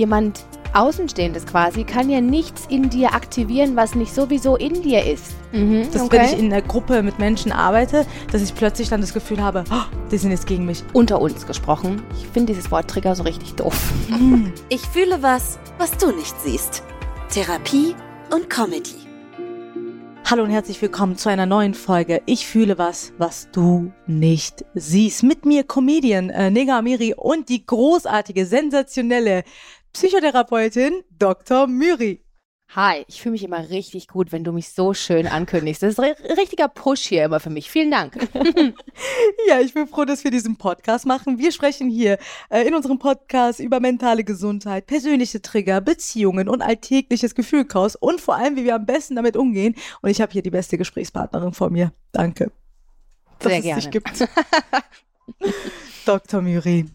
jemand Außenstehendes quasi kann ja nichts in dir aktivieren, was nicht sowieso in dir ist. Mhm, dass okay. wenn ich in einer Gruppe mit Menschen arbeite, dass ich plötzlich dann das Gefühl habe, oh, die sind jetzt gegen mich. Unter uns gesprochen. Ich finde dieses Wort Trigger so richtig doof. Mhm. Ich fühle was, was du nicht siehst. Therapie und Comedy. Hallo und herzlich willkommen zu einer neuen Folge. Ich fühle was, was du nicht siehst. Mit mir Comedian äh, Nega Amiri und die großartige, sensationelle Psychotherapeutin Dr. Myri. Hi, ich fühle mich immer richtig gut, wenn du mich so schön ankündigst. Das ist ein richtiger Push hier immer für mich. Vielen Dank. ja, ich bin froh, dass wir diesen Podcast machen. Wir sprechen hier äh, in unserem Podcast über mentale Gesundheit, persönliche Trigger, Beziehungen und alltägliches Gefühlchaos und vor allem, wie wir am besten damit umgehen. Und ich habe hier die beste Gesprächspartnerin vor mir. Danke. Sehr dass gerne. Es dich gibt. Dr. Myri.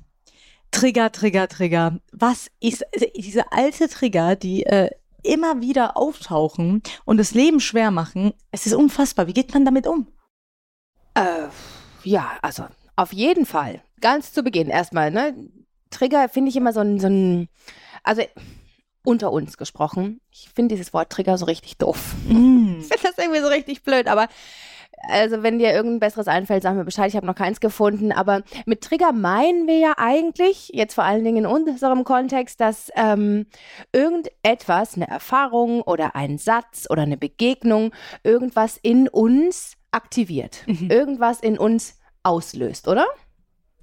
Trigger, Trigger, Trigger. Was ist also diese alte Trigger, die äh, immer wieder auftauchen und das Leben schwer machen? Es ist unfassbar. Wie geht man damit um? Äh, ja, also auf jeden Fall. Ganz zu Beginn erstmal, ne? Trigger finde ich immer so ein, so ein, also unter uns gesprochen. Ich finde dieses Wort Trigger so richtig doof. Mm. Ich finde das irgendwie so richtig blöd, aber also wenn dir irgendein besseres einfällt, sag mir Bescheid, ich habe noch keins gefunden. Aber mit Trigger meinen wir ja eigentlich, jetzt vor allen Dingen in unserem Kontext, dass ähm, irgendetwas, eine Erfahrung oder ein Satz oder eine Begegnung, irgendwas in uns aktiviert, mhm. irgendwas in uns auslöst, oder?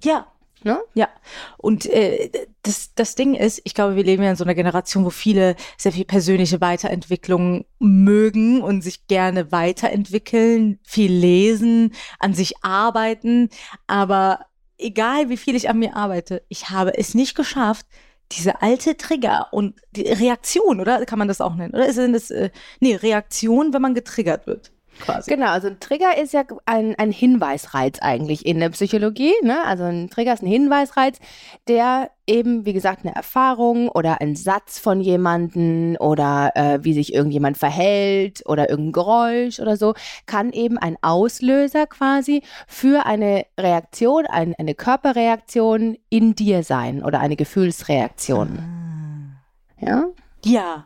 Ja, Ne? Ja. Und äh, das, das Ding ist, ich glaube, wir leben ja in so einer Generation, wo viele sehr viel persönliche Weiterentwicklung mögen und sich gerne weiterentwickeln, viel lesen, an sich arbeiten. Aber egal, wie viel ich an mir arbeite, ich habe es nicht geschafft, diese alte Trigger und die Reaktion, oder kann man das auch nennen? Oder ist es das, äh, nee, Reaktion, wenn man getriggert wird? Quasi. Genau, also ein Trigger ist ja ein, ein Hinweisreiz eigentlich in der Psychologie. Ne? Also ein Trigger ist ein Hinweisreiz, der eben, wie gesagt, eine Erfahrung oder ein Satz von jemandem oder äh, wie sich irgendjemand verhält oder irgendein Geräusch oder so, kann eben ein Auslöser quasi für eine Reaktion, ein, eine Körperreaktion in dir sein oder eine Gefühlsreaktion. Ah. Ja? Ja,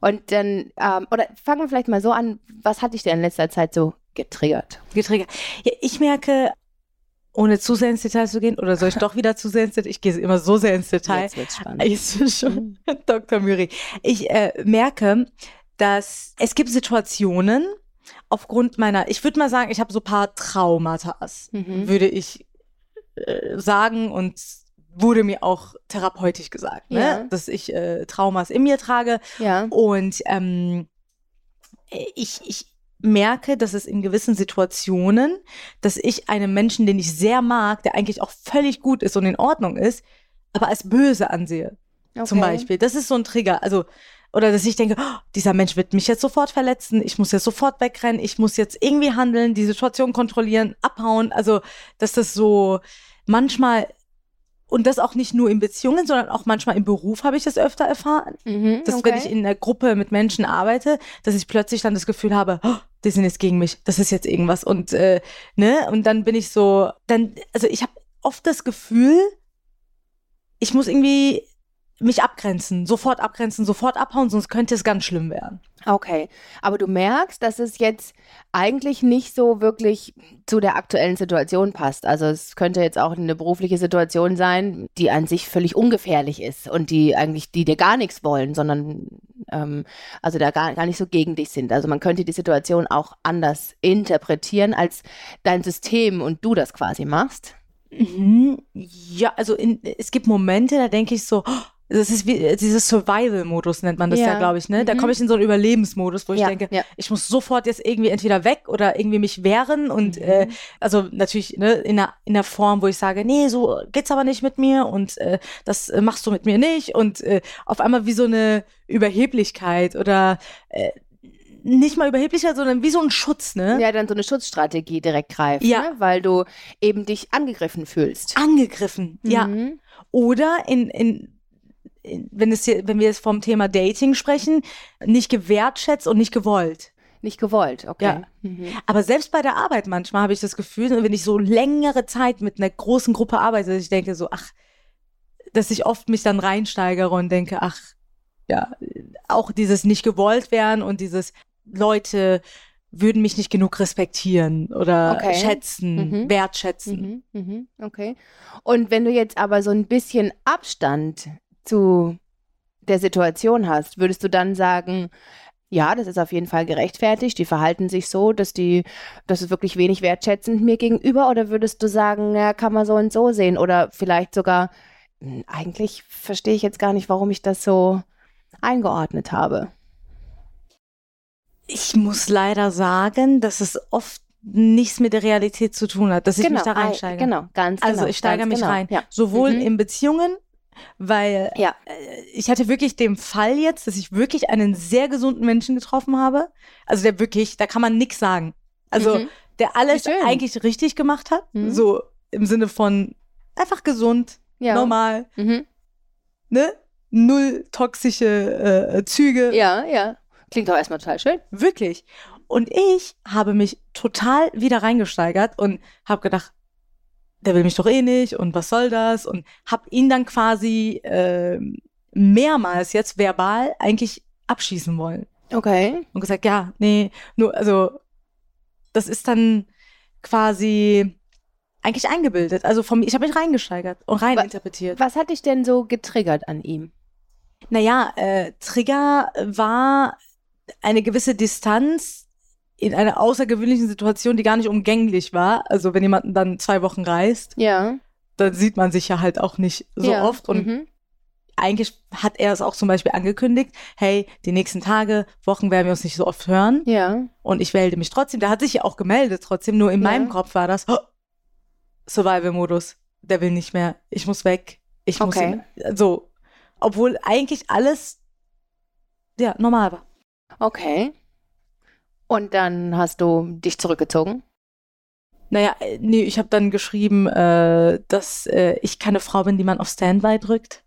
und dann, ähm, oder fangen wir vielleicht mal so an, was hat dich denn in letzter Zeit so getriggert? Getriggert. Ja, ich merke, ohne zu sehr ins Detail zu gehen, oder soll ich doch wieder zu sehr ins Detail? Ich gehe immer so sehr ins Detail. Jetzt wird's spannend. Ist schon, Dr. Müri. Ich äh, merke, dass es gibt Situationen, aufgrund meiner, ich würde mal sagen, ich habe so ein paar Traumata, mhm. würde ich äh, sagen und wurde mir auch therapeutisch gesagt, ne? Ja. dass ich äh, Traumas in mir trage. Ja. Und ähm, ich, ich merke, dass es in gewissen Situationen, dass ich einen Menschen, den ich sehr mag, der eigentlich auch völlig gut ist und in Ordnung ist, aber als böse ansehe. Okay. Zum Beispiel. Das ist so ein Trigger. Also, oder dass ich denke, oh, dieser Mensch wird mich jetzt sofort verletzen, ich muss jetzt sofort wegrennen, ich muss jetzt irgendwie handeln, die Situation kontrollieren, abhauen. Also, dass das so manchmal und das auch nicht nur in Beziehungen, sondern auch manchmal im Beruf habe ich das öfter erfahren. Mhm, dass okay. wenn ich in einer Gruppe mit Menschen arbeite, dass ich plötzlich dann das Gefühl habe, oh, die sind jetzt gegen mich, das ist jetzt irgendwas. Und äh, ne, und dann bin ich so, dann, also ich habe oft das Gefühl, ich muss irgendwie mich abgrenzen, sofort abgrenzen, sofort abhauen, sonst könnte es ganz schlimm werden. Okay, aber du merkst, dass es jetzt eigentlich nicht so wirklich zu der aktuellen Situation passt. Also es könnte jetzt auch eine berufliche Situation sein, die an sich völlig ungefährlich ist und die eigentlich, die dir gar nichts wollen, sondern ähm, also da gar, gar nicht so gegen dich sind. Also man könnte die Situation auch anders interpretieren, als dein System und du das quasi machst. Mhm. Ja, also in, es gibt Momente, da denke ich so, oh, das ist wie äh, dieses Survival-Modus nennt man das ja, ja glaube ich, ne? Da mhm. komme ich in so einen Überlebensmodus, wo ich ja, denke, ja. ich muss sofort jetzt irgendwie entweder weg oder irgendwie mich wehren und mhm. äh, also natürlich ne, in einer in der Form, wo ich sage, nee, so geht's aber nicht mit mir und äh, das äh, machst du mit mir nicht und äh, auf einmal wie so eine Überheblichkeit oder äh, nicht mal Überheblichkeit, sondern wie so ein Schutz, ne? Ja, dann so eine Schutzstrategie direkt greift, ja. Ne? weil du eben dich angegriffen fühlst. Angegriffen, mhm. ja. Oder in, in wenn, es hier, wenn wir jetzt vom Thema Dating sprechen, nicht gewertschätzt und nicht gewollt. Nicht gewollt, okay. Ja. Mhm. Aber selbst bei der Arbeit manchmal habe ich das Gefühl, wenn ich so längere Zeit mit einer großen Gruppe arbeite, dass ich denke so, ach, dass ich oft mich dann reinsteigere und denke, ach, ja, auch dieses nicht gewollt werden und dieses Leute würden mich nicht genug respektieren oder Okay. schätzen, Mhm. wertschätzen. Mhm, mhm, okay. Und wenn du jetzt aber so ein bisschen Abstand zu der Situation hast, würdest du dann sagen, ja, das ist auf jeden Fall gerechtfertigt, die verhalten sich so, dass die, das ist wirklich wenig wertschätzend mir gegenüber, oder würdest du sagen, ja, kann man so und so sehen, oder vielleicht sogar, hm, eigentlich verstehe ich jetzt gar nicht, warum ich das so eingeordnet habe. Ich muss leider sagen, dass es oft nichts mit der Realität zu tun hat, dass ich mich da ei- reinsteige. Genau, ganz Also genau. ich steigere ganz mich genau. rein. Ja. Sowohl Mhm. in Beziehungen, weil Ja. äh, ich hatte wirklich den Fall jetzt, dass ich wirklich einen sehr gesunden Menschen getroffen habe. Also der wirklich, da kann man nichts sagen. Also Mhm. der alles eigentlich richtig gemacht hat. Mhm. So im Sinne von einfach gesund, ja. normal, Mhm. ne? Null toxische äh, Züge. Ja, ja. Klingt doch erstmal total schön. Wirklich. Und ich habe mich total wieder reingesteigert und habe gedacht, der will mich doch eh nicht und was soll das? Und habe ihn dann quasi ähm, mehrmals jetzt verbal eigentlich abschießen wollen. Okay. Und gesagt, ja, nee, nur, also das ist dann quasi eigentlich eingebildet. Also von mir, ich habe mich reingesteigert und reininterpretiert. Was hat dich denn so getriggert an ihm? Naja, äh, Trigger war eine gewisse Distanz in einer außergewöhnlichen Situation, die gar nicht umgänglich war. Also wenn jemand dann zwei Wochen reist, Ja. dann sieht man sich ja halt auch nicht so ja. oft. Und mhm. eigentlich hat er es auch zum Beispiel angekündigt, hey, die nächsten Tage, Wochen werden wir uns nicht so oft hören. Ja. Und ich melde mich trotzdem. Der hat sich ja auch gemeldet trotzdem. Nur in Ja. meinem Kopf war das oh, Survival-Modus. Der will nicht mehr. Ich muss weg. Ich muss Okay. ihn, so. Obwohl eigentlich alles ja normal war. Okay. Und dann hast du dich zurückgezogen? Naja, äh, nee, ich habe dann geschrieben, äh, dass äh, ich keine Frau bin, die man auf Standby drückt.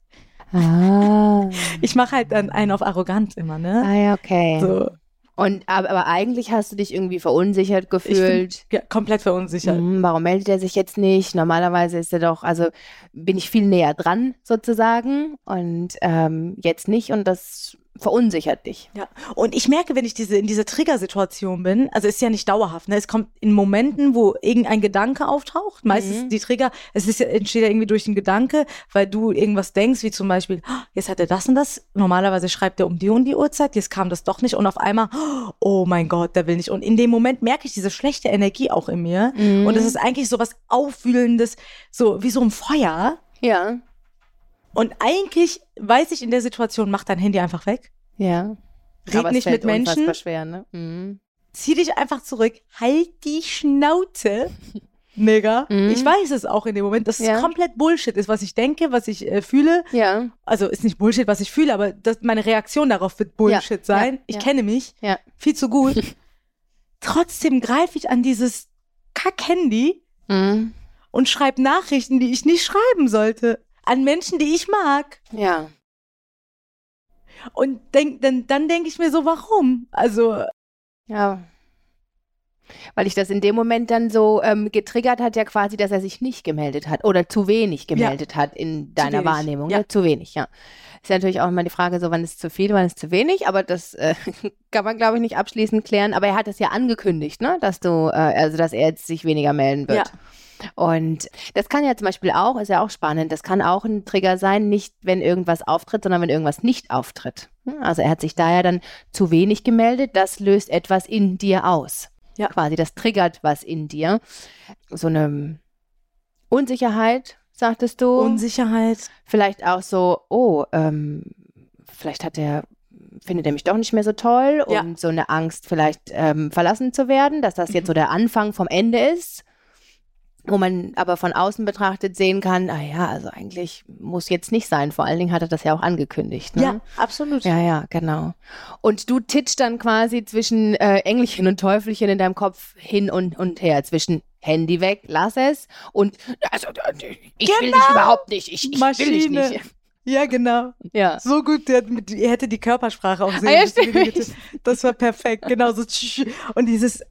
Ah. Ich mache halt dann einen auf arrogant immer, ne? Ah ja, okay. So, Und aber, aber eigentlich hast du dich irgendwie verunsichert ich bin gefühlt. ja, komplett verunsichert. Hm, warum meldet er sich jetzt nicht? Normalerweise ist er doch, also bin ich viel näher dran sozusagen und ähm, jetzt nicht und das verunsichert dich. Ja, und ich merke, wenn ich diese, in dieser Triggersituation bin, also ist ja nicht dauerhaft, ne? Es kommt in Momenten, wo irgendein Gedanke auftaucht. Meistens Mhm. die Trigger, es ist ja, entsteht ja irgendwie durch den Gedanke, weil du irgendwas denkst, wie zum Beispiel, "Ah, jetzt hat er das und das. Normalerweise schreibt er um die und die Uhrzeit, jetzt kam das doch nicht und auf einmal, oh mein Gott, der will nicht. Und in dem Moment merke ich diese schlechte Energie auch in mir. Mhm. Und es ist eigentlich so was Aufwühlendes, so wie so ein Feuer. ja, Und eigentlich weiß ich in der Situation, mach dein Handy einfach weg. ja. Red Aber nicht mit Menschen. schwer, ne? Mhm. zieh dich einfach zurück, halt die Schnauze. Nigga. Mhm. Ich weiß es auch in dem Moment, dass Ja. es komplett Bullshit ist, was ich denke, was ich äh, fühle. Ja, Also ist nicht Bullshit, was ich fühle, aber das, meine Reaktion darauf wird Bullshit Ja, sein. ja, ich kenne mich ja. viel zu gut. Trotzdem greife ich an dieses Kack-Handy Mhm. und schreibe Nachrichten, die ich nicht schreiben sollte. An Menschen, die ich mag. Ja. Und denk, dann, dann denke ich mir so, warum? Also, Ja. Weil ich das in dem Moment dann so ähm, getriggert hat, ja quasi, dass er sich nicht gemeldet hat oder zu wenig gemeldet hat in deiner Wahrnehmung. ja. Ne? Zu wenig, ja. Ist ja natürlich auch immer die Frage, so wann ist zu viel, wann ist zu wenig, aber das äh, kann man, glaube ich, nicht abschließend klären. Aber er hat es ja angekündigt, ne? Dass du, äh, also dass er jetzt sich weniger melden wird. Ja. Und das kann ja zum Beispiel auch, ist ja auch spannend, das kann auch ein Trigger sein, nicht wenn irgendwas auftritt, sondern wenn irgendwas nicht auftritt. Hm, Also er hat sich da ja dann zu wenig gemeldet, das löst etwas in dir aus. Ja. Quasi, das triggert was in dir. So eine Unsicherheit, sagtest du. Unsicherheit. Vielleicht auch so, oh, ähm, vielleicht hat er, findet er mich doch nicht mehr so toll Ja. und so eine Angst, vielleicht ähm, verlassen zu werden, dass das jetzt so der Anfang vom Ende ist. Wo man aber von außen betrachtet sehen kann, ah ja, also eigentlich muss jetzt nicht sein. Vor allen Dingen hat er das ja auch angekündigt. Ne? Ja, absolut. Ja, ja, genau. Und du titschst dann quasi zwischen äh, Engelchen und Teufelchen in deinem Kopf hin und, und her, zwischen Handy weg, lass es und also ich will dich überhaupt nicht, ich, ich will dich Maschine. nicht. Ja, genau. Ja. So gut, der, mit- er hätte die Körpersprache auch sehen Ah, ja, die Das war perfekt. Genau so. Und dieses,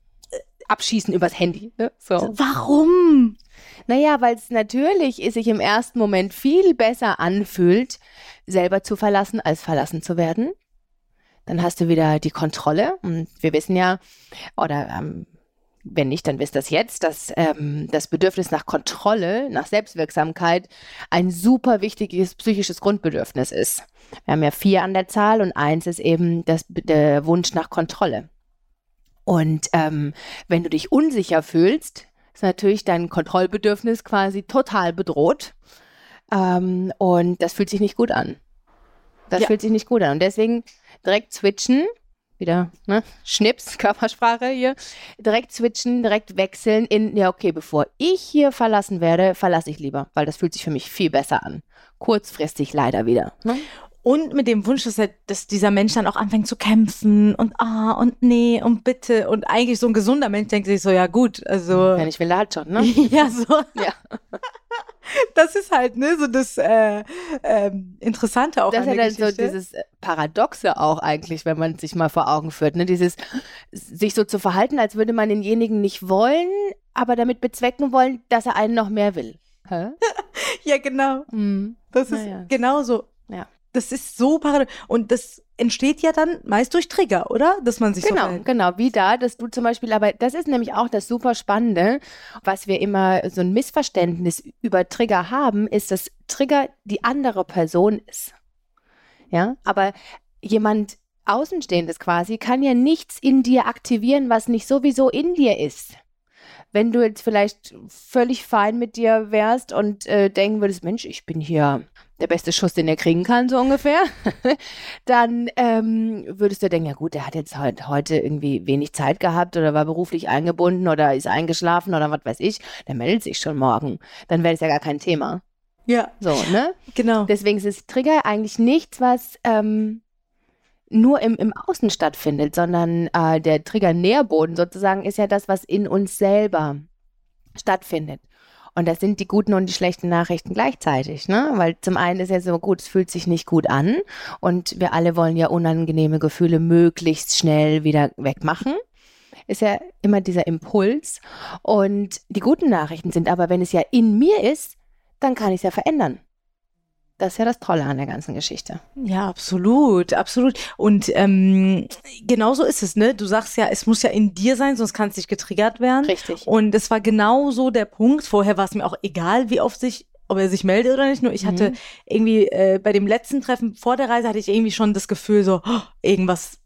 Abschießen übers Handy. Ne? So. warum? Naja, weil es natürlich sich im ersten Moment viel besser anfühlt, selber zu verlassen, als verlassen zu werden. Dann hast du wieder die Kontrolle. Und wir wissen ja, oder ähm, wenn nicht, dann wisst das jetzt, dass ähm, das Bedürfnis nach Kontrolle, nach Selbstwirksamkeit ein super wichtiges psychisches Grundbedürfnis ist. Wir haben ja vier an der Zahl und eins ist eben das, der Wunsch nach Kontrolle. Und ähm, wenn du dich unsicher fühlst, ist natürlich dein Kontrollbedürfnis quasi total bedroht. Ähm, und das fühlt sich nicht gut an. Das Ja. fühlt sich nicht gut an. Und deswegen direkt switchen, wieder, ne? Schnips, Körpersprache hier. Direkt switchen, direkt wechseln in, ja, okay, bevor ich hier verlassen werde, verlasse ich lieber, weil das fühlt sich für mich viel besser an. Kurzfristig leider wieder. Ne? Und mit dem Wunsch, dass, er, dass dieser Mensch dann auch anfängt zu kämpfen und ah und nee und bitte. Und eigentlich so ein gesunder Mensch denkt sich so, ja gut, also. Wenn ich will, halt schon, ne? ja, so. Ja. Das ist halt, ne, so das äh, ähm, Interessante auch Das ist dann so dieses Paradoxe auch eigentlich, wenn man sich mal vor Augen führt, ne? Dieses sich so zu verhalten, als würde man denjenigen nicht wollen, aber damit bezwecken wollen, dass er einen noch mehr will. Hä? ja, genau. Hm. Das ist Naja. genauso. Das ist so paradox. Und das entsteht ja dann meist durch Trigger, oder? Dass man sich so Genau, verhält. genau, wie da, dass du zum Beispiel, aber das ist nämlich auch das super Spannende, was wir immer so ein Missverständnis über Trigger haben, ist, dass Trigger die andere Person ist. Ja, aber jemand Außenstehendes quasi kann ja nichts in dir aktivieren, was nicht sowieso in dir ist. Wenn du jetzt vielleicht völlig fein mit dir wärst und äh, denken würdest, Mensch, ich bin hier der beste Schuss, den er kriegen kann, so ungefähr, dann ähm, würdest du denken, ja gut, der hat jetzt heut, heute irgendwie wenig Zeit gehabt oder war beruflich eingebunden oder ist eingeschlafen oder was weiß ich, der meldet sich schon morgen. Dann wäre es ja gar kein Thema. Ja, So, ne? genau. Deswegen ist das Trigger eigentlich nichts, was ähm, nur im, im Außen stattfindet, sondern äh, der Trigger-Nährboden sozusagen ist ja das, was in uns selber stattfindet. Und das sind die guten und die schlechten Nachrichten gleichzeitig, ne? Weil zum einen ist ja so gut, es fühlt sich nicht gut an und wir alle wollen ja unangenehme Gefühle möglichst schnell wieder wegmachen. Ist ja immer dieser Impuls. Und die guten Nachrichten sind aber, wenn es ja in mir ist, dann kann ich es ja verändern. Das ist ja das Tolle an der ganzen Geschichte. Ja, absolut, absolut. Und ähm, genauso ist es, ne? Du sagst ja, es muss ja in dir sein, sonst kann es nicht getriggert werden. Richtig. Und es war genau so der Punkt. Vorher war es mir auch egal, wie oft sich, ob er sich meldet oder nicht. Nur ich hatte Mhm. irgendwie äh, bei dem letzten Treffen vor der Reise hatte ich irgendwie schon das Gefühl, so oh, irgendwas.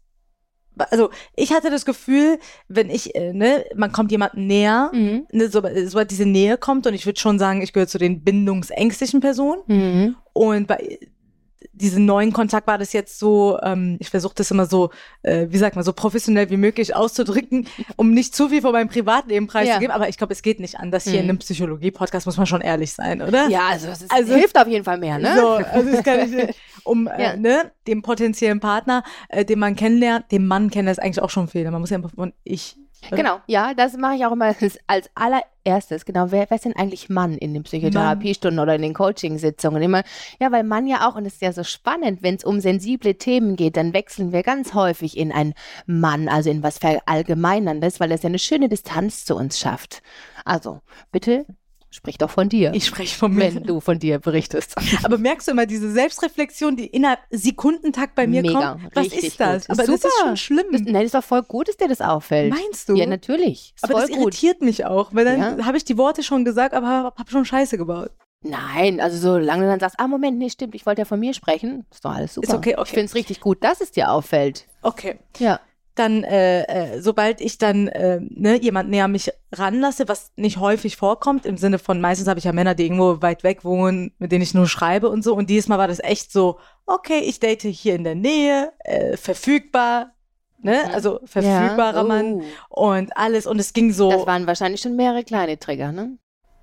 Also ich hatte das Gefühl, wenn ich, äh, ne, man kommt jemandem näher, Mhm. ne, so, sobald diese Nähe kommt und ich würde schon sagen, ich gehöre zu den bindungsängstlichen Personen. Mhm. Und bei diesem neuen Kontakt war das jetzt so, ähm, ich versuche das immer so, äh, wie sagt man, so professionell wie möglich auszudrücken, um nicht zu viel von meinem Privatleben preiszugeben. Aber ich glaube, es geht nicht anders. Hier Mhm. in einem Psychologie-Podcast muss man schon ehrlich sein, oder? Ja, also es ist, Also- hilft auf jeden Fall mehr, ne? So, also das kann ich nicht, um Ja. äh, ne, dem potenziellen Partner, äh, den man kennenlernt, den Mann kennen, das ist eigentlich auch schon Fehler. Man muss ja einfach von ich. Äh, Genau, ja, das mache ich auch immer als- allererstes. Genau, wer, wer ist denn eigentlich Mann in den Psychotherapiestunden oder in den Coachingsitzungen? Immer, ja, weil Mann ja auch, und es ist ja so spannend, wenn es um sensible Themen geht, dann wechseln wir ganz häufig in ein Mann, also in was Verallgemeinerndes, weil das ja eine schöne Distanz zu uns schafft. Also, bitte sprich doch von dir, Ich spreche von mir. wenn du von dir berichtest. Aber merkst du immer diese Selbstreflexion, die innerhalb Sekundentakt bei mir Mega, kommt? Was ist das? gut. Aber Ist das ist super. schon schlimm. Das, nein, ist doch voll gut, dass dir das auffällt. Meinst du? Ja, natürlich. Ist aber das gut. irritiert mich auch, weil dann Ja. habe ich die Worte schon gesagt, aber habe hab schon Scheiße gebaut. Nein, also solange du dann sagst, ah, Moment, nee, stimmt, ich wollte ja von mir sprechen, ist doch alles super. Ist okay, okay. Ich finde es richtig gut, dass es dir auffällt. Okay. Ja. Dann, äh, äh, sobald ich dann äh, ne, jemand näher mich ranlasse, was nicht häufig vorkommt, im Sinne von, meistens habe ich ja Männer, die irgendwo weit weg wohnen, mit denen ich nur schreibe und so. Und dieses Mal war das echt so, okay, ich date hier in der Nähe, äh, verfügbar, ne? Mhm. Also verfügbarer Oh. Mann und alles. Und es ging so. Das waren wahrscheinlich schon mehrere kleine Trigger, ne?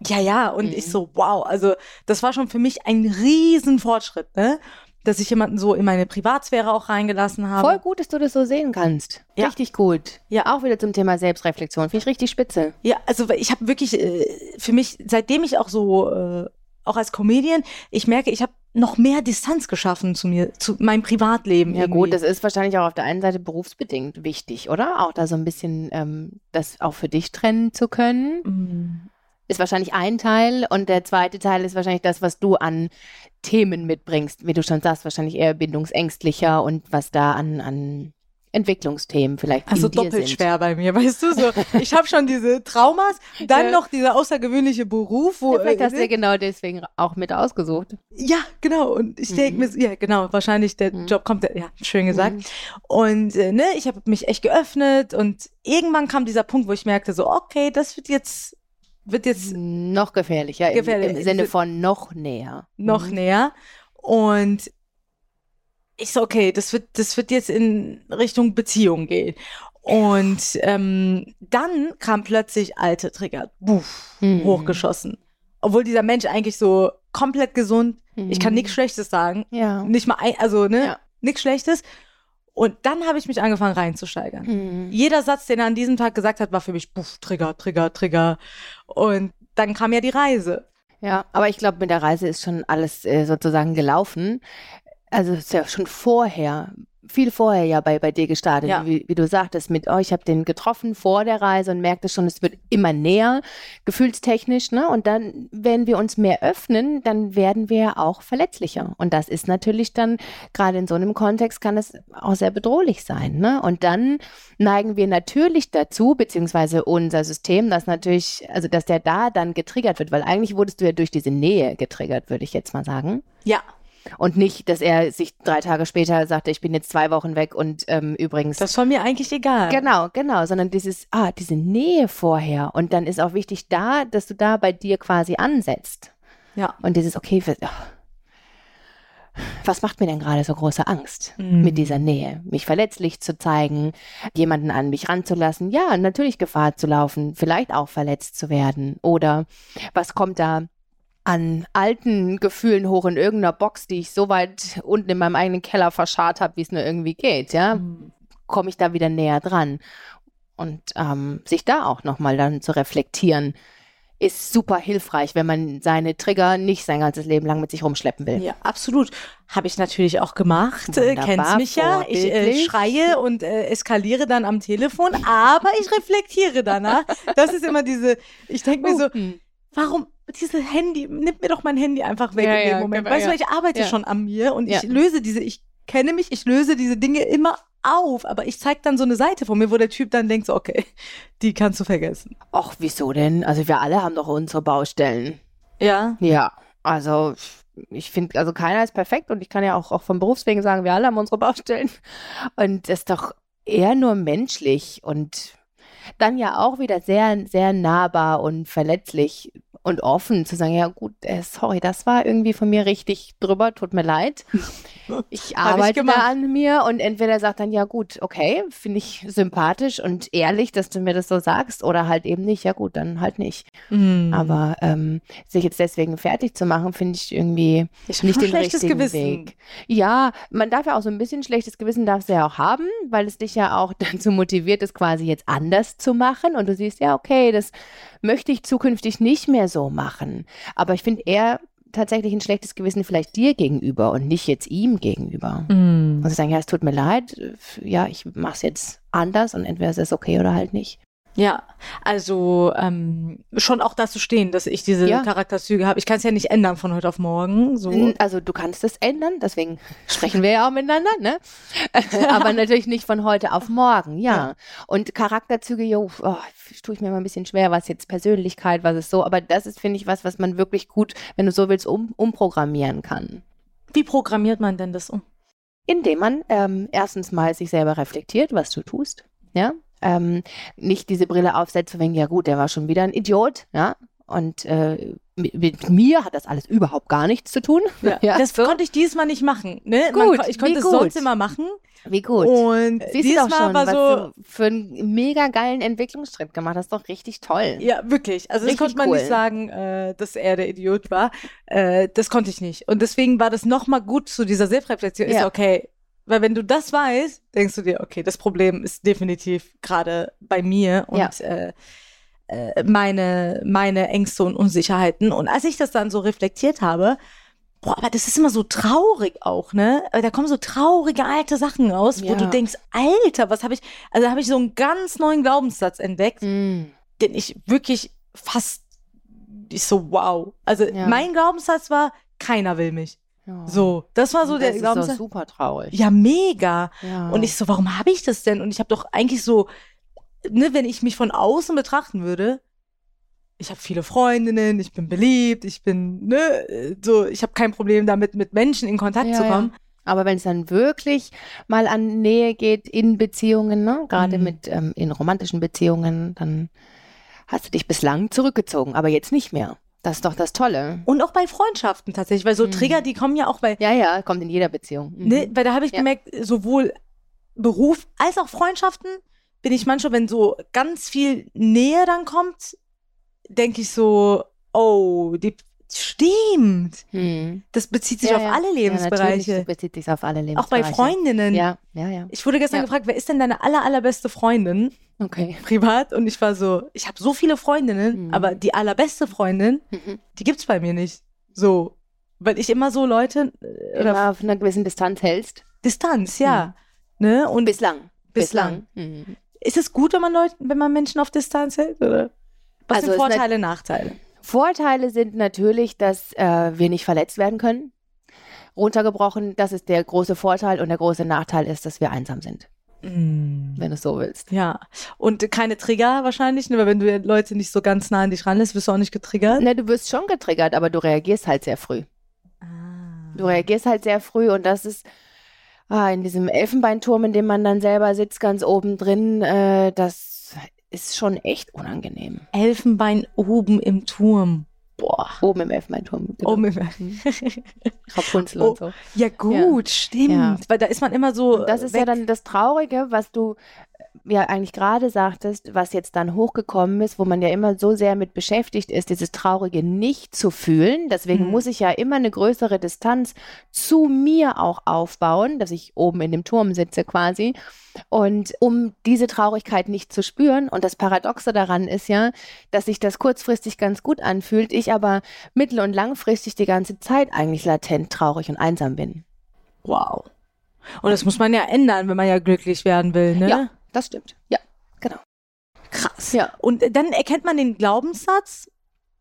Ja, ja, und Mhm. ich so, wow, also das war schon für mich ein riesen Fortschritt, ne? Dass ich jemanden so in meine Privatsphäre auch reingelassen habe. Voll gut, dass du das so sehen kannst. Ja. Richtig gut. Ja. Auch wieder zum Thema Selbstreflexion. Finde ich richtig spitze. Ja, also ich habe wirklich äh, für mich, seitdem ich auch so, äh, auch als Comedian, ich merke, ich habe noch mehr Distanz geschaffen zu mir, zu meinem Privatleben. Ja irgendwie. gut, das ist wahrscheinlich auch auf der einen Seite berufsbedingt wichtig, oder? Auch da so ein bisschen ähm, das auch für dich trennen zu können. Mm. Ist wahrscheinlich ein Teil und der zweite Teil ist wahrscheinlich das, was du an Themen mitbringst, wie du schon sagst, wahrscheinlich eher bindungsängstlicher und was da an, an Entwicklungsthemen vielleicht Also doppelt sind. schwer bei mir, weißt du? So, ich habe schon diese Traumas, dann Ja. noch dieser außergewöhnliche Beruf, wo Ja, vielleicht hast du ja genau deswegen auch mit ausgesucht. ja genau und ich denke Mhm. mir, so, ja genau, wahrscheinlich der Mhm. Job kommt, ja schön gesagt. Mhm. Und äh, ne, ich habe mich echt geöffnet und irgendwann kam dieser Punkt, wo ich merkte, so okay, das wird jetzt wird jetzt Noch gefährlicher, Gefährlich. Im, im Sinne von noch näher. noch Mhm. näher und ich so okay, das wird das wird jetzt in Richtung Beziehung gehen. Und ähm, dann kam plötzlich alte Trigger, buff, Mhm. hochgeschossen. Obwohl dieser Mensch eigentlich so komplett gesund, ich kann Mhm. nichts Schlechtes sagen, Ja. nicht mal ein, also ne, Ja. nichts Schlechtes. Und dann habe ich mich angefangen reinzusteigern. Mhm. Jeder Satz, den er an diesem Tag gesagt hat, war für mich, buff, Trigger, Trigger, Trigger. Und dann kam ja die Reise. Ja, aber ich glaube, mit der Reise ist schon alles äh, sozusagen gelaufen. Also es ist ja schon vorher, viel vorher ja bei, bei dir gestartet, Ja. wie, wie du sagtest, mit euch. Ich habe den getroffen vor der Reise und merkte schon, es wird immer näher, gefühlstechnisch. Ne? Und dann, wenn wir uns mehr öffnen, dann werden wir auch verletzlicher. Und das ist natürlich dann, gerade in so einem Kontext, kann es auch sehr bedrohlich sein. Ne? Und dann neigen wir natürlich dazu, beziehungsweise unser System, dass natürlich, also dass der da dann getriggert wird, weil eigentlich wurdest du ja durch diese Nähe getriggert, würde ich jetzt mal sagen. Ja, Und nicht, dass er sich drei Tage später sagte, ich bin jetzt zwei Wochen weg und ähm, übrigens. das war mir eigentlich egal. Genau, genau, sondern dieses, ah, diese Nähe vorher. Und dann ist auch wichtig da, dass du da bei dir quasi ansetzt. Ja. Und dieses, okay, was, ach, was macht mir denn gerade so große Angst Mhm. mit dieser Nähe? Mich verletzlich zu zeigen, jemanden an mich ranzulassen, ja, natürlich Gefahr zu laufen, vielleicht auch verletzt zu werden. Oder was kommt da an alten Gefühlen hoch in irgendeiner Box, die ich so weit unten in meinem eigenen Keller verscharrt habe, wie es nur irgendwie geht, ja? Mhm. komme ich da wieder näher dran. Und ähm, sich da auch nochmal dann zu reflektieren, ist super hilfreich, wenn man seine Trigger nicht sein ganzes Leben lang mit sich rumschleppen will. Ja, absolut. Habe ich natürlich auch gemacht. Äh, Wunderbar, kennst mich ja. Ich äh, schreie und äh, eskaliere dann am Telefon, aber ich reflektiere danach. Das ist immer diese, ich denke mir so, hm. Warum diese Handy, nimm mir doch mein Handy einfach weg Ja, in dem ja, Moment. genau, weißt du, ja. ich arbeite Ja. schon an mir und ich löse diese, ich kenne mich, ich löse diese Dinge immer auf, aber ich zeige dann so eine Seite von mir, wo der Typ dann denkt so, okay, die kannst du vergessen. Ach, wieso denn? Also wir alle haben doch unsere Baustellen. Ja. Ja, also ich finde, also keiner ist perfekt und ich kann ja auch, auch vom Berufswegen sagen, wir alle haben unsere Baustellen. Und das ist doch eher nur menschlich und dann ja auch wieder sehr, sehr nahbar und verletzlich und offen zu sagen, ja gut, äh, sorry, das war irgendwie von mir richtig drüber, tut mir leid. Ich ich arbeite gemacht. da an mir und entweder sagt dann, ja gut, okay, finde ich sympathisch und ehrlich, dass du mir das so sagst oder halt eben nicht, ja gut, dann halt nicht. Mhm. Aber ähm, sich jetzt deswegen fertig zu machen, finde ich irgendwie ich nicht den schlechtes richtigen Gewissen. Weg. Ja, man darf ja auch so ein bisschen schlechtes Gewissen darfst du ja auch haben, weil es dich ja auch dazu motiviert, es quasi jetzt anders zu machen. Und du siehst, ja, okay, das möchte ich zukünftig nicht mehr so machen. Aber ich finde eher tatsächlich ein schlechtes Gewissen vielleicht dir gegenüber und nicht jetzt ihm gegenüber. Mhm. Und zu sagen, ja, es tut mir leid, ja, ich mache es jetzt anders und entweder ist es okay oder halt nicht. Ja, also ähm, schon auch dazu stehen, dass ich diese Ja. Charakterzüge habe. Ich kann es ja nicht ändern von heute auf morgen. So. Also du kannst es ändern, deswegen sprechen wir ja auch miteinander, ne? Aber natürlich nicht von heute auf morgen, ja. Ja. Und Charakterzüge, jo, oh, tue ich mir mal ein bisschen schwer, was jetzt Persönlichkeit, was ist so, aber das ist, finde ich, was, was man wirklich gut, wenn du so willst, um, umprogrammieren kann. Wie programmiert man denn das um? Indem man ähm, erstens mal sich selber reflektiert, was du tust, ja. Ähm, nicht diese Brille aufsetzt, wegen, ja gut, der war schon wieder ein Idiot, ja. Und äh, mit, mit mir hat das alles überhaupt gar nichts zu tun. Ja, das so. konnte ich dieses Mal nicht machen. Ne? Gut, ko- ich konnte es sonst immer machen. Wie gut. Und Siehst du dieses Mal schon, war was so. du für einen mega geilen Entwicklungsschritt gemacht hast. Doch richtig toll. Ja, wirklich. Also das Richtig konnte man cool. nicht sagen, äh, dass er der Idiot war. Äh, das konnte ich nicht. Und deswegen war das nochmal gut zu dieser Selbstreflexion. Ist Ja. okay. Weil wenn du das weißt, denkst du dir, okay, das Problem ist definitiv gerade bei mir und Ja. äh, äh, meine, meine Ängste und Unsicherheiten. Und als ich das dann so reflektiert habe, boah, aber das ist immer so traurig auch, ne? Da kommen so traurige alte Sachen raus, wo Ja. du denkst, Alter, was habe ich, also da habe ich so einen ganz neuen Glaubenssatz entdeckt Mm. den ich wirklich fast ich so, wow. Also Ja. mein Glaubenssatz war, keiner will mich. Ja. So, das war so das der ist doch Glaubenssatz. super traurig. Ja, mega. Ja. Und ich so, warum habe ich das denn? Und ich habe doch eigentlich so, ne, wenn ich mich von außen betrachten würde, ich habe viele Freundinnen, ich bin beliebt, ich bin, ne, so, ich habe kein Problem damit, mit Menschen in Kontakt Ja, zu kommen. Aber wenn es dann wirklich mal an Nähe geht in Beziehungen, ne? gerade Mhm. mit ähm, in romantischen Beziehungen, dann hast du dich bislang zurückgezogen, aber jetzt nicht mehr. Das ist doch das Tolle. Und auch bei Freundschaften tatsächlich, weil so Mhm. Trigger, die kommen ja auch bei, Ja, ja, kommt in jeder Beziehung. Mhm. ne, weil da habe ich Ja. gemerkt, sowohl Beruf als auch Freundschaften bin ich manchmal, wenn so ganz viel Nähe dann kommt, denke ich so, oh, die stimmt. Mhm. Das bezieht sich Ja, auf ja. alle Ja, Lebensbereiche. natürlich bezieht sich auf alle auch Lebensbereiche. bei Freundinnen. Ja, ja, ja. Ich wurde gestern Ja. gefragt, wer ist denn deine aller, allerbeste Freundin Okay. privat? Und ich war so, ich habe so viele Freundinnen, Mhm. aber die allerbeste Freundin, Mhm. die gibt's bei mir nicht. So, weil ich immer so Leute äh, oder Immer auf einer gewissen Distanz hältst. Distanz, ja. Ne? Und Bislang. Bislang. Mhm. ist es gut, wenn man Leute, wenn man Menschen auf Distanz hält? Oder? Was Also sind es Vorteile, Nachteile? Vorteile sind natürlich, dass äh, wir nicht verletzt werden können. Runtergebrochen, das ist der große Vorteil und der große Nachteil ist, dass wir einsam sind, wenn du es so willst. Ja. Und keine Trigger wahrscheinlich, ne? weil wenn du Leute nicht so ganz nah an dich ranlässt, wirst du auch nicht getriggert. Ne, du wirst schon getriggert, aber du reagierst halt sehr früh. Ah. Du reagierst halt sehr früh und das ist ah, in diesem Elfenbeinturm, in dem man dann selber sitzt, ganz oben drin, äh, das ist schon echt unangenehm. Elfenbein oben im Turm. Boah. Oben im Elfenbeinturm. genau. Oben im Rapunzel Oh, und so. Ja, gut, stimmt. Ja. Weil da ist man immer so. Und das ist weg. ja dann das Traurige, was du ja eigentlich gerade sagtest, was jetzt dann hochgekommen ist, wo man ja immer so sehr mit beschäftigt ist, dieses Traurige nicht zu fühlen. Deswegen Mhm. muss ich ja immer eine größere Distanz zu mir auch aufbauen, dass ich oben in dem Turm sitze quasi. Und um diese Traurigkeit nicht zu spüren, und das Paradoxe daran ist ja, dass sich das kurzfristig ganz gut anfühlt, ich aber mittel- und langfristig die ganze Zeit eigentlich latent traurig und einsam bin. Wow. Und das muss man ja ändern, wenn man ja glücklich werden will, ne? Ja, das stimmt. Ja, genau. Krass. Ja. Und dann erkennt man den Glaubenssatz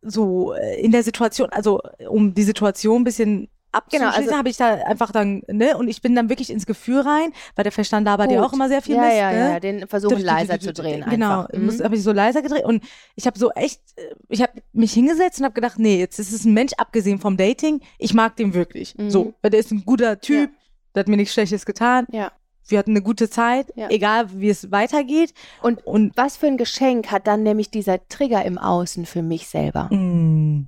so äh, in der Situation, also um die Situation ein bisschen abzuschließen, Genau, also- habe ich da einfach dann, ne? Und ich bin dann wirklich ins Gefühl rein, weil der Verstand labert ja auch immer sehr viel ja, Mist, ja, ne? ja, den versuchen leiser zu drehen Genau. Mhm. habe ich so leiser gedreht und ich habe so echt, äh, ich habe mich hingesetzt und habe gedacht, nee, jetzt ist es ein Mensch, abgesehen vom Dating, ich mag den wirklich. Mhm. So, weil der ist ein guter Typ, der hat mir nichts Schlechtes getan, Ja. Wir hatten eine gute Zeit, Ja. egal wie es weitergeht. Und Und was für ein Geschenk hat dann nämlich dieser Trigger im Außen für mich selber? Mm.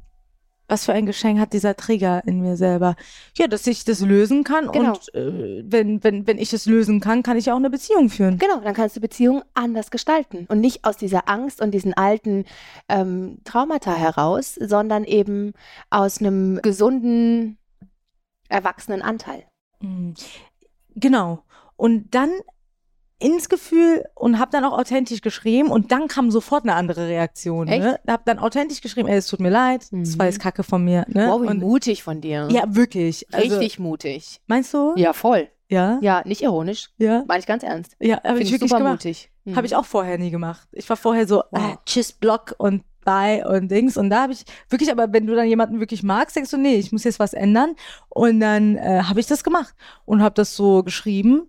Was für ein Geschenk hat dieser Trigger in mir selber? Ja, dass ich das lösen kann Genau. und äh, wenn, wenn, wenn ich es lösen kann, kann ich auch eine Beziehung führen. Genau, dann kannst du Beziehungen anders gestalten und nicht aus dieser Angst und diesen alten ähm, Traumata heraus, sondern eben aus einem gesunden, erwachsenen Anteil. Mm. Genau. Und dann ins Gefühl und habe dann auch authentisch geschrieben und dann kam sofort eine andere Reaktion. Ne? Hab dann authentisch geschrieben, ey, es tut mir leid, das Mhm. war jetzt Kacke von mir. Ne? Wow, wie und, mutig von dir. ja, wirklich. Also, Richtig mutig. Meinst du? Ja, voll. Ja. Ja, nicht ironisch. Ja. Meine ich ganz ernst. Ja, habe Finde ich ich wirklich super gemacht. mutig. Mhm. Habe ich auch vorher nie gemacht. Ich war vorher so, Wow. äh, tschüss, Block und bye und Dings. Und da habe ich wirklich, aber wenn du dann jemanden wirklich magst, denkst du, nee, ich muss jetzt was ändern. Und dann äh, habe ich das gemacht und habe das so geschrieben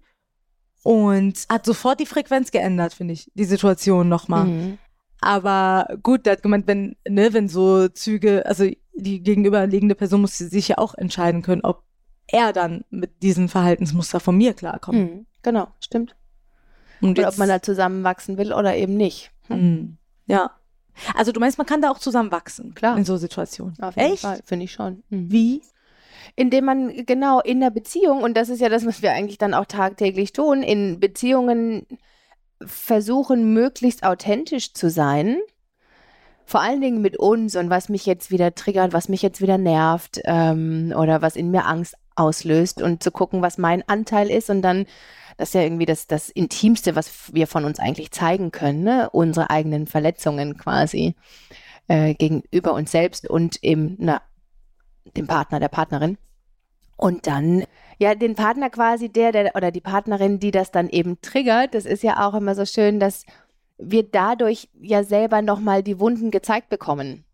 und hat sofort die Frequenz geändert, finde ich, die Situation nochmal. Mhm. Aber gut, der hat gemeint, wenn, ne, wenn so Züge, also die gegenüberliegende Person muss sich ja auch entscheiden können, ob er dann mit diesem Verhaltensmuster von mir klarkommt. Mhm. Genau, stimmt. Und Oder ob man da zusammenwachsen will oder eben nicht. Mhm. Ja. Also du meinst, man kann da auch zusammen wachsen. Klar. In so Situationen. Auf jeden Echt? Fall, finde ich schon. Mhm. Wie? Indem man genau in der Beziehung, und das ist ja das, was wir eigentlich dann auch tagtäglich tun, in Beziehungen versuchen, möglichst authentisch zu sein. Vor allen Dingen mit uns und was mich jetzt wieder triggert, was mich jetzt wieder nervt ähm, oder was in mir Angst auslöst und zu gucken, was mein Anteil ist und dann, das ist ja irgendwie das, das Intimste, was wir von uns eigentlich zeigen können, ne? unsere eigenen Verletzungen quasi äh, gegenüber uns selbst und eben na, dem Partner, der Partnerin. Und dann, ja, den Partner quasi, der, der oder die Partnerin, die das dann eben triggert, das ist ja auch immer so schön, dass wir dadurch ja selber nochmal die Wunden gezeigt bekommen.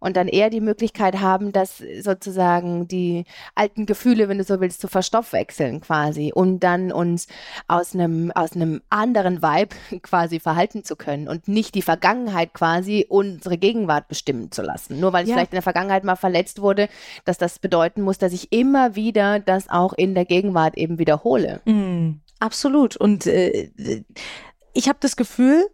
Und dann eher die Möglichkeit haben, das sozusagen die alten Gefühle, wenn du so willst, zu verstoffwechseln quasi und dann uns aus einem aus einem anderen Vibe quasi verhalten zu können und nicht die Vergangenheit quasi unsere Gegenwart bestimmen zu lassen. Nur weil ich Ja. vielleicht in der Vergangenheit mal verletzt wurde, dass das bedeuten muss, dass ich immer wieder das auch in der Gegenwart eben wiederhole. Mm, absolut. Und äh, ich habe das Gefühl,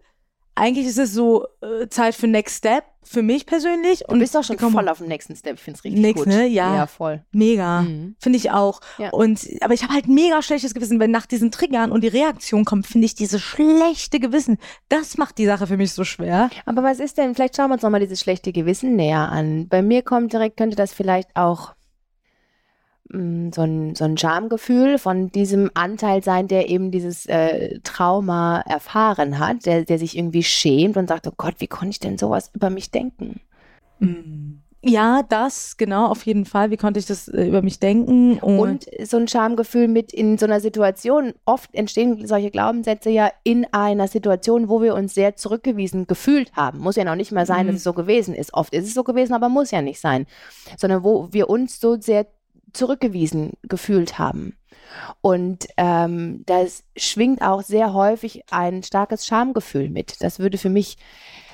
eigentlich ist es so äh, Zeit für Next Step für mich persönlich. Du bist auch schon voll auf dem nächsten Step. Ich finde es richtig Nix, gut. ne? Ja. Ja, voll. Mega. Mhm. Finde ich auch. Ja. Und aber ich habe halt mega schlechtes Gewissen, wenn nach diesen Triggern und die Reaktion kommt, finde ich dieses schlechte Gewissen. Das macht die Sache für mich so schwer. Aber was ist denn, vielleicht schauen wir uns nochmal dieses schlechte Gewissen näher an. Bei mir kommt direkt, könnte das vielleicht auch so ein, so ein Schamgefühl von diesem Anteil sein, der eben dieses äh, Trauma erfahren hat, der, der sich irgendwie schämt und sagt, oh Gott, wie konnte ich denn sowas über mich denken? Mm. Ja, das, genau, auf jeden Fall. Wie konnte ich das äh, über mich denken? Und so ein Schamgefühl mit in so einer Situation. Oft entstehen solche Glaubenssätze ja in einer Situation, wo wir uns sehr zurückgewiesen gefühlt haben. Muss ja noch nicht mal sein, Mhm. dass es so gewesen ist. Oft ist es so gewesen, aber muss ja nicht sein. Sondern wo wir uns so sehr zurückgewiesen gefühlt haben. Und ähm, das schwingt auch sehr häufig ein starkes Schamgefühl mit. Das würde für mich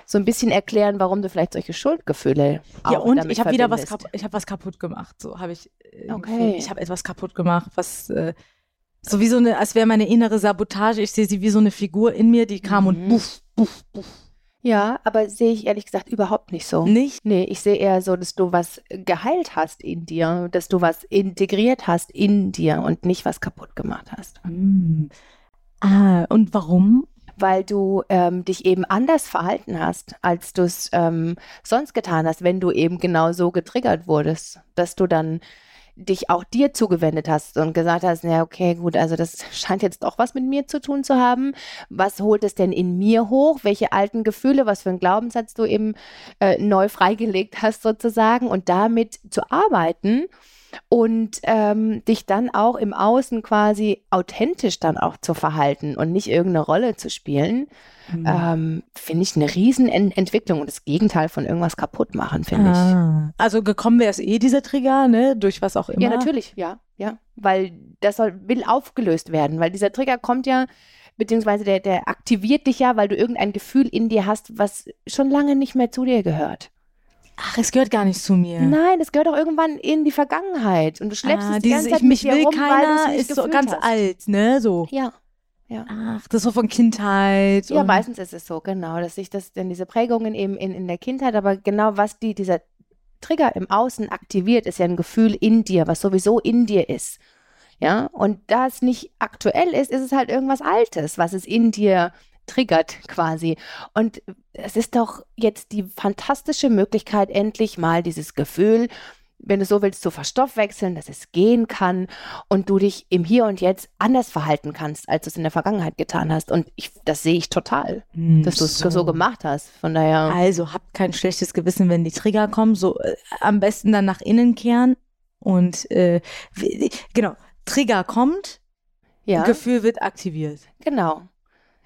so ein bisschen erklären, warum du vielleicht solche Schuldgefühle ja, auch und damit ich habe wieder was kaputt, ich habe was kaputt gemacht. So habe ich. äh, Okay. Ich habe etwas kaputt gemacht, was äh, so wie so eine, als wäre meine innere Sabotage. Ich sehe sie wie so eine Figur in mir, die kam und Mhm. buff, buff, buff. Ja, aber sehe ich ehrlich gesagt überhaupt nicht so. Nicht? Nee, ich sehe eher so, dass du was geheilt hast in dir, dass du was integriert hast in dir und nicht was kaputt gemacht hast. Mm. Ah, und warum? Weil du ähm, dich eben anders verhalten hast, als du es ähm, sonst getan hast, wenn du eben genau so getriggert wurdest, dass du dann dich auch dir zugewendet hast und gesagt hast, ja, okay, gut, also das scheint jetzt doch was mit mir zu tun zu haben. Was holt es denn in mir hoch? Welche alten Gefühle, was für ein Glaubenssatz du eben äh, neu freigelegt hast sozusagen und damit zu arbeiten und ähm, dich dann auch im Außen quasi authentisch dann auch zu verhalten und nicht irgendeine Rolle zu spielen, Mhm. ähm, finde ich eine Riesenentwicklung und das Gegenteil von irgendwas kaputt machen, finde ich. Ah. Also gekommen wäre es eh dieser Trigger, ne? Durch was auch immer. Ja, natürlich, ja, ja. Weil das soll, will aufgelöst werden, weil dieser Trigger kommt ja, beziehungsweise der, der aktiviert dich ja, weil du irgendein Gefühl in dir hast, was schon lange nicht mehr zu dir gehört. Ach, es gehört gar nicht zu mir. Nein, das gehört auch irgendwann in die Vergangenheit und du schleppst ah, es die dieses ganze Zeit Ich mich mit will rum, keiner ist so ganz hast. alt, ne? So. Ja, ja. Ach, das war von Kindheit. Ja, meistens ist es so, genau, dass sich das denn diese Prägungen eben in, in der Kindheit, aber genau was die, dieser Trigger im Außen aktiviert, ist ja ein Gefühl in dir, was sowieso in dir ist. Ja, und da es nicht aktuell ist, ist es halt irgendwas Altes, was es in dir triggert quasi. Und es ist doch jetzt die fantastische Möglichkeit, endlich mal dieses Gefühl, wenn du so willst, zu verstoffwechseln, dass es gehen kann und du dich im Hier und Jetzt anders verhalten kannst, als du es in der Vergangenheit getan hast. Und ich, das sehe ich total, Hm, dass du es so. gemacht hast. Von daher, Also habt kein schlechtes Gewissen, wenn die Trigger kommen. So äh, am besten dann nach innen kehren und äh, genau. Trigger kommt, ja, Gefühl wird aktiviert. genau.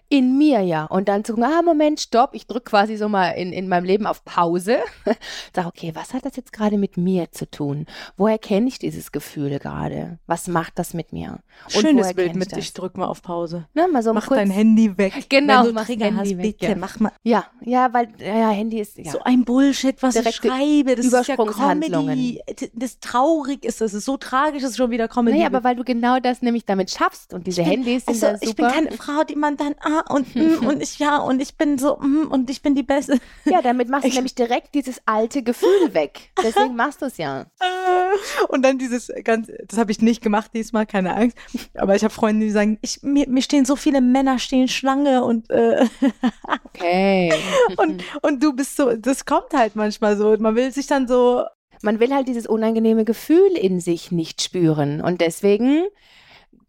In mir ja. Und dann zu gucken, ah, Moment, stopp, ich drücke quasi so mal in, in meinem Leben auf Pause. Sag, okay, was hat das jetzt gerade mit mir zu tun? Woher kenne ich dieses Gefühl gerade? Was macht das mit mir? Und Schönes Bild mit das? ich drück mal auf Pause. Ne, mal so Mach kurz, dein Handy weg. Genau, Wenn du mach Trigger Handy hast, weg, bitte ja. mach mal Ja, ja, weil ja, Handy ist ja. so ein Bullshit, was Direkte ich schreibe. Das ist ja. Comedy. Das traurig ist, das ist so tragisch, das ist schon wieder Comedy. Naja, aber weil du genau das nämlich damit schaffst und diese Ich bin- Handys sind also, super. ich bin keine Frau, die man dann ah und mm, und ich ja und ich bin so mm, und ich bin die Beste. ja, damit machst du Ich- nämlich direkt dieses alte Gefühl weg. Deswegen machst du es ja. Und dann dieses ganz, das habe ich nicht gemacht diesmal, keine Angst. Aber ich habe Freunde, die sagen, ich, mir, mir stehen so viele Männer stehen Schlange und äh, Okay. und und du bist so, das kommt halt manchmal so. Und man will sich dann so Man will halt dieses unangenehme Gefühl in sich nicht spüren. Und deswegen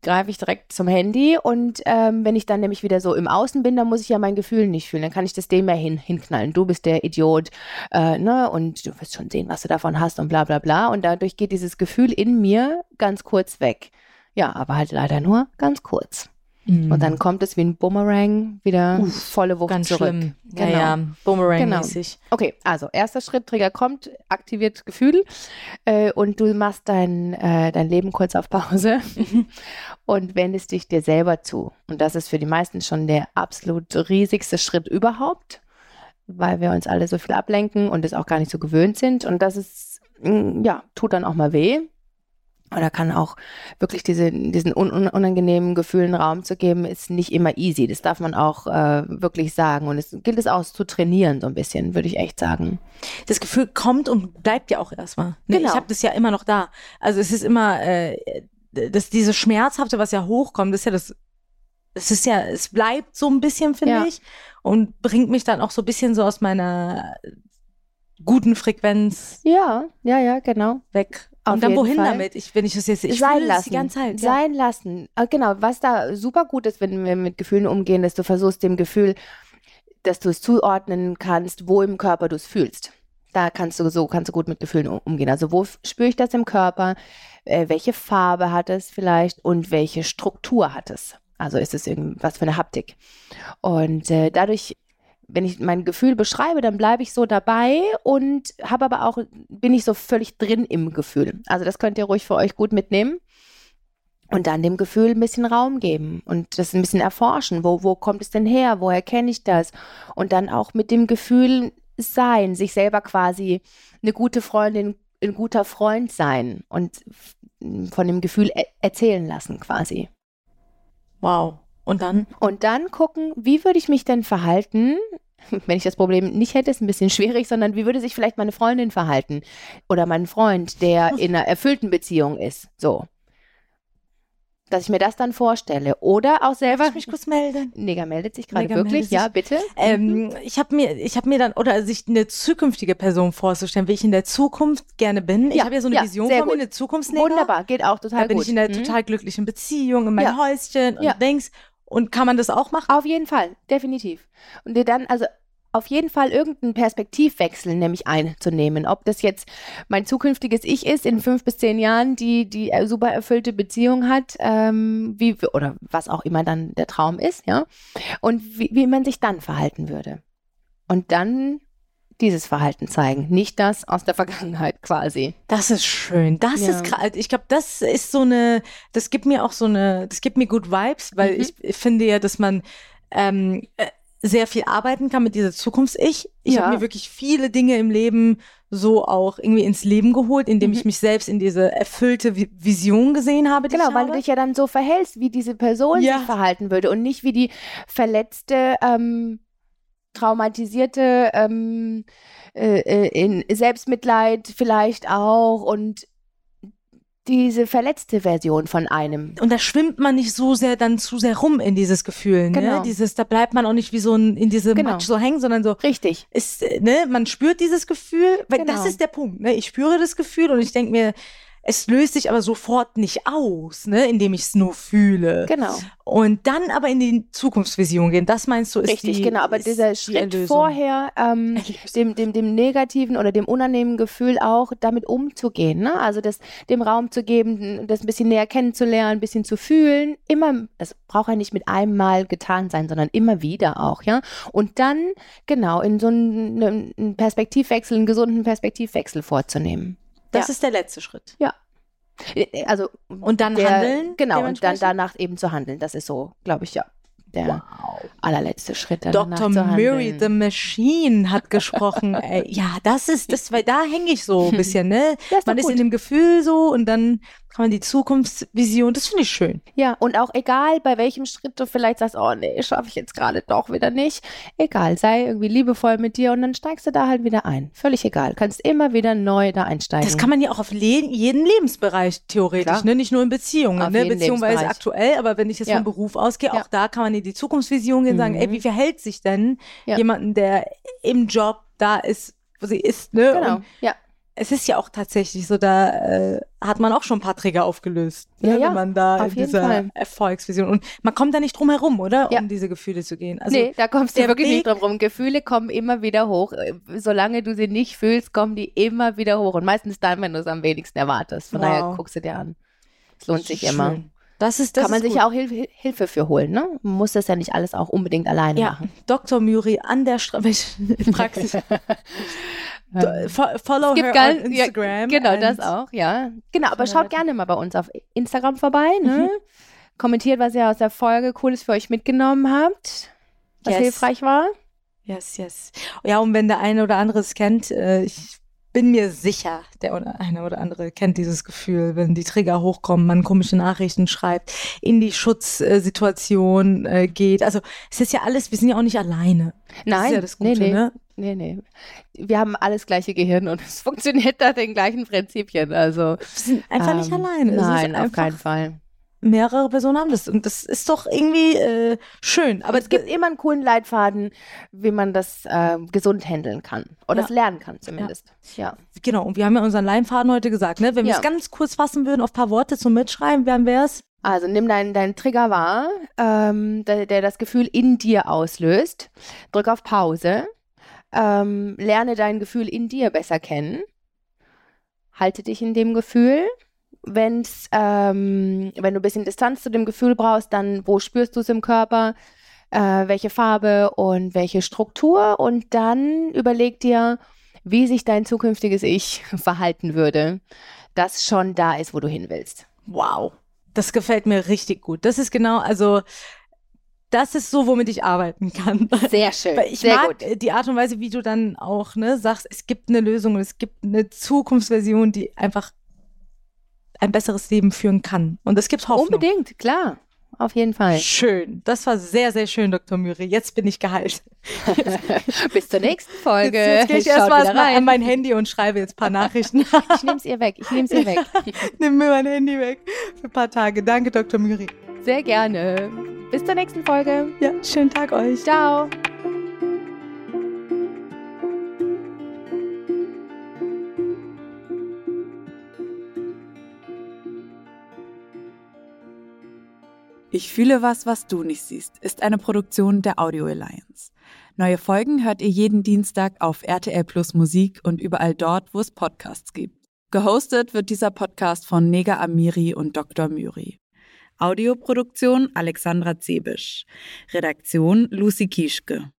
greife ich direkt zum Handy und ähm, wenn ich dann nämlich wieder so im Außen bin, dann muss ich ja mein Gefühl nicht fühlen. Dann kann ich das dem ja hin, hinknallen. Du bist der Idiot, äh, ne? Und du wirst schon sehen, was du davon hast und bla bla bla. Und dadurch geht dieses Gefühl in mir ganz kurz weg. Ja, aber halt leider nur ganz kurz. Und dann kommt es wie ein Boomerang wieder Uff, volle Wucht Ganz zurück. schlimm. Ja, Genau. ja, Boomerang-mäßig. Okay, also erster Schritt, Trigger kommt, aktiviert Gefühl äh, und du machst dein, äh, dein Leben kurz auf Pause und wendest dich dir selber zu. Und das ist für die meisten schon der absolut riesigste Schritt überhaupt, weil wir uns alle so viel ablenken und es auch gar nicht so gewöhnt sind. Und das ist, mm, ja, tut dann auch mal weh. Oder kann auch wirklich diese, diesen un un unangenehmen Gefühlen Raum zu geben, ist nicht immer easy. Das darf man auch äh, wirklich sagen. Und es gilt es auch zu trainieren, so ein bisschen, würde ich echt sagen. Das Gefühl kommt und bleibt ja auch erstmal. Ne? Genau. Ich habe das ja immer noch da. Also es ist immer, äh, das, diese Schmerzhafte, was ja hochkommt, das ist ja das, es ist ja, es bleibt so ein bisschen, finde Ja. ich, und bringt mich dann auch so ein bisschen so aus meiner guten Frequenz Ja, ja, ja, genau. weg. Auf und dann wohin Fall. damit? Ich, wenn ich das jetzt, ich sein lassen. die ganze Zeit. Ja. Sein lassen. Äh, Genau, was da super gut ist, wenn wir mit Gefühlen umgehen, dass du versuchst, dem Gefühl, dass du es zuordnen kannst, wo im Körper du es fühlst. Da kannst du so kannst du gut mit Gefühlen um- umgehen. Also wo spüre ich das im Körper? Äh, welche Farbe hat es vielleicht und welche Struktur hat es? Also ist es irgendwas für eine Haptik? Und äh, dadurch, wenn ich mein Gefühl beschreibe, dann bleibe ich so dabei und habe aber auch bin ich so völlig drin im Gefühl. Also das könnt ihr ruhig für euch gut mitnehmen und dann dem Gefühl ein bisschen Raum geben und das ein bisschen erforschen. Wo, wo kommt es denn her? Woher kenne ich das? Und dann auch mit dem Gefühl sein, sich selber quasi eine gute Freundin, ein guter Freund sein und von dem Gefühl e erzählen lassen quasi. Wow. Und dann? Und dann gucken, wie würde ich mich denn verhalten, wenn ich das Problem nicht hätte, ist ein bisschen schwierig, sondern wie würde sich vielleicht meine Freundin verhalten oder mein Freund, der in einer erfüllten Beziehung ist. So. Dass ich mir das dann vorstelle. Oder auch selber. Darf ich mich kurz melden? Neger meldet sich gerade wirklich. sich. Ja, bitte. Mhm. Ähm, ich habe mir, ich habe mir dann, oder sich eine zukünftige Person vorzustellen, wie ich in der Zukunft gerne bin. ich Ja, habe ja so eine ja, Vision von mir, gut. eine Zukunftsnäger. Wunderbar, geht auch total Da bin gut. ich in einer Mhm. total glücklichen Beziehung, in meinem Ja. Häuschen und Ja. denkst, und kann man das auch machen? Auf jeden Fall, definitiv. Und dir dann, also auf jeden Fall irgendeinen Perspektivwechsel nämlich einzunehmen. Ob das jetzt mein zukünftiges Ich ist in fünf bis zehn Jahren, die die super erfüllte Beziehung hat, ähm, wie, oder was auch immer dann der Traum ist, ja. Und wie, wie man sich dann verhalten würde. Und dann dieses Verhalten zeigen, nicht das aus der Vergangenheit quasi. Das ist schön. Das Ja. ist gerade, ich glaube, das ist so eine, das gibt mir auch so eine, das gibt mir gut Vibes, weil Mhm. ich, ich finde ja, dass man ähm, äh, sehr viel arbeiten kann mit dieser Zukunfts-Ich. Ich Ja. habe mir wirklich viele Dinge im Leben so auch irgendwie ins Leben geholt, indem ich Mhm. mich selbst in diese erfüllte Vi- Vision gesehen habe. Die Genau, ich weil habe. du dich ja dann so verhältst, wie diese Person Ja. sich verhalten würde und nicht wie die verletzte, ähm, traumatisierte, ähm, äh, äh, in Selbstmitleid vielleicht auch und diese verletzte Version von einem. Und da schwimmt man nicht so sehr dann zu sehr rum in dieses Gefühl, ne? Genau. Dieses, da bleibt man auch nicht wie so ein, in diesem Genau. Matsch so hängen, sondern so, Richtig. ist, äh, ne, man spürt dieses Gefühl, weil Genau. das ist der Punkt, ne? Ich spüre das Gefühl und ich denke mir, es löst sich aber sofort nicht aus, ne, indem ich es nur fühle. Genau. Und dann aber in die Zukunftsvision gehen, das meinst du, ist Richtig, die, genau. Aber dieser die Schritt Erlösung. vorher, ähm, dem, dem, dem negativen oder dem unangenehmen Gefühl auch damit umzugehen. Ne? Also das, dem Raum zu geben, das ein bisschen näher kennenzulernen, ein bisschen zu fühlen. Immer, das braucht ja nicht mit einem Mal getan sein, sondern immer wieder auch, ja. Und dann, genau, in so einen, einen Perspektivwechsel, einen gesunden Perspektivwechsel vorzunehmen. Das Ja. ist der letzte Schritt. Äh, Also, Und dann der, handeln. Genau, und dann danach eben zu handeln. Das ist so, glaube ich, ja, der allerletzte Schritt. Dr. handeln. the Machine hat gesprochen. Ey, ja, das ist das, weil da hänge ich so ein bisschen, ne? Ja, Man ist gut. in dem Gefühl so und dann kann man die Zukunftsvision, das finde ich schön. Ja, und auch egal, bei welchem Schritt du vielleicht sagst, oh nee, schaffe ich jetzt gerade doch wieder nicht. Egal, sei irgendwie liebevoll mit dir und dann steigst du da halt wieder ein. Völlig egal. Kannst immer wieder neu da einsteigen. Das kann man ja auch auf le jeden Lebensbereich theoretisch, ne? Nicht nur in Beziehungen, Auf ne? Beziehungsweise aktuell, aber wenn ich jetzt Ja. vom Beruf ausgehe, Ja. auch da kann man in die Zukunftsvision gehen und sagen, Mhm. ey, wie verhält sich denn Ja. jemanden, der im Job da ist, wo sie ist, ne? Genau, Und ja. Es ist ja auch tatsächlich so, da äh, hat man auch schon ein paar Trigger aufgelöst, ne, Ja, ja, wenn man da in dieser Fall. Erfolgsvision und man kommt da nicht drum herum, oder? Ja. Um diese Gefühle zu gehen. Also nee, da kommst du wirklich Weg- nicht drum rum. Gefühle kommen immer wieder hoch. Äh, Solange du sie nicht fühlst, kommen die immer wieder hoch. Und meistens dann, wenn du es am wenigsten erwartest. Von daher Wow. guckst du dir an. Es lohnt sich immer. Schön. Das ist das Kann man sich gut. ja auch Hilfe, Hilfe für holen, ne? Man muss das ja nicht alles auch unbedingt alleine Ja, machen. Dr. Muri an der Straße. Praxis. Fo- Follow her ganz- on ja, Instagram. Genau, and- das auch, ja. Genau, aber schaut gerne mal bei uns auf Instagram vorbei, ne? Mhm. Kommentiert, was ihr aus der Folge Cooles für euch mitgenommen habt, was Yes. hilfreich war. Yes, yes. Ja, und wenn der eine oder andere es kennt, äh, ich bin mir sicher, der oder eine oder andere kennt dieses Gefühl, wenn die Trigger hochkommen, man komische Nachrichten schreibt, in die Schutzsituation äh, geht. Also es ist ja alles, wir sind ja auch nicht alleine. Das Nein, ist ja das Gute, nee, nee, ne? Nee, nee. Wir haben alles gleiche Gehirn und es funktioniert nach den gleichen Prinzipien. Also Wir sind einfach nicht ähm, alleine. Es ist Nein, auf keinen Fall. Mehrere Personen haben das und das ist doch irgendwie äh, schön. Aber Aber es gibt immer einen coolen Leitfaden, wie man das äh, gesund handeln kann. Oder Ja. lernen kann zumindest. Ja. Genau, und wir haben ja unseren Leimfaden heute gesagt, ne? Wenn wir Ja. es ganz kurz fassen würden auf ein paar Worte zum Mitschreiben, wären wir es. Also nimm deinen deinen Trigger wahr, ähm, der, der das Gefühl in dir auslöst. Drück auf Pause. Ähm, lerne dein Gefühl in dir besser kennen. Halte dich in dem Gefühl. Wenn's, ähm, wenn du ein bisschen Distanz zu dem Gefühl brauchst, dann wo spürst du es im Körper? Äh, welche Farbe und welche Struktur? Und dann überleg dir, wie sich dein zukünftiges Ich verhalten würde, das schon da ist, wo du hin willst. Wow. Das gefällt mir richtig gut. Das ist genau, also das ist so, womit ich arbeiten kann. Sehr schön. Weil ich Sehr mag gut. die Art und Weise, wie du dann auch ne, sagst, es gibt eine Lösung und es gibt eine Zukunftsversion, die einfach ein besseres Leben führen kann. Und es gibt Hoffnung. Unbedingt, klar. Auf jeden Fall. Schön. Das war sehr, sehr schön, Dr. Müri. Jetzt bin ich geheilt. Bis zur nächsten Folge. Jetzt, jetzt gehe ich erstmal an mein Handy und schreibe jetzt ein paar Nachrichten. Ich nehme es ihr weg. Ich nehme es ihr weg. Nimm mir mein Handy weg für ein paar Tage. Danke, Dr. Müri. Sehr gerne. Bis zur nächsten Folge. Ja, schönen Tag euch. Ciao. Ich fühle was, was du nicht siehst, ist eine Produktion der Audio Alliance. Neue Folgen hört ihr jeden Dienstag auf RTL Plus Musik und überall dort, wo es Podcasts gibt. Gehostet wird dieser Podcast von Nega Amiri und Dr. Myri. Audioproduktion Alexandra Zebisch. Redaktion Lucy Kieschke.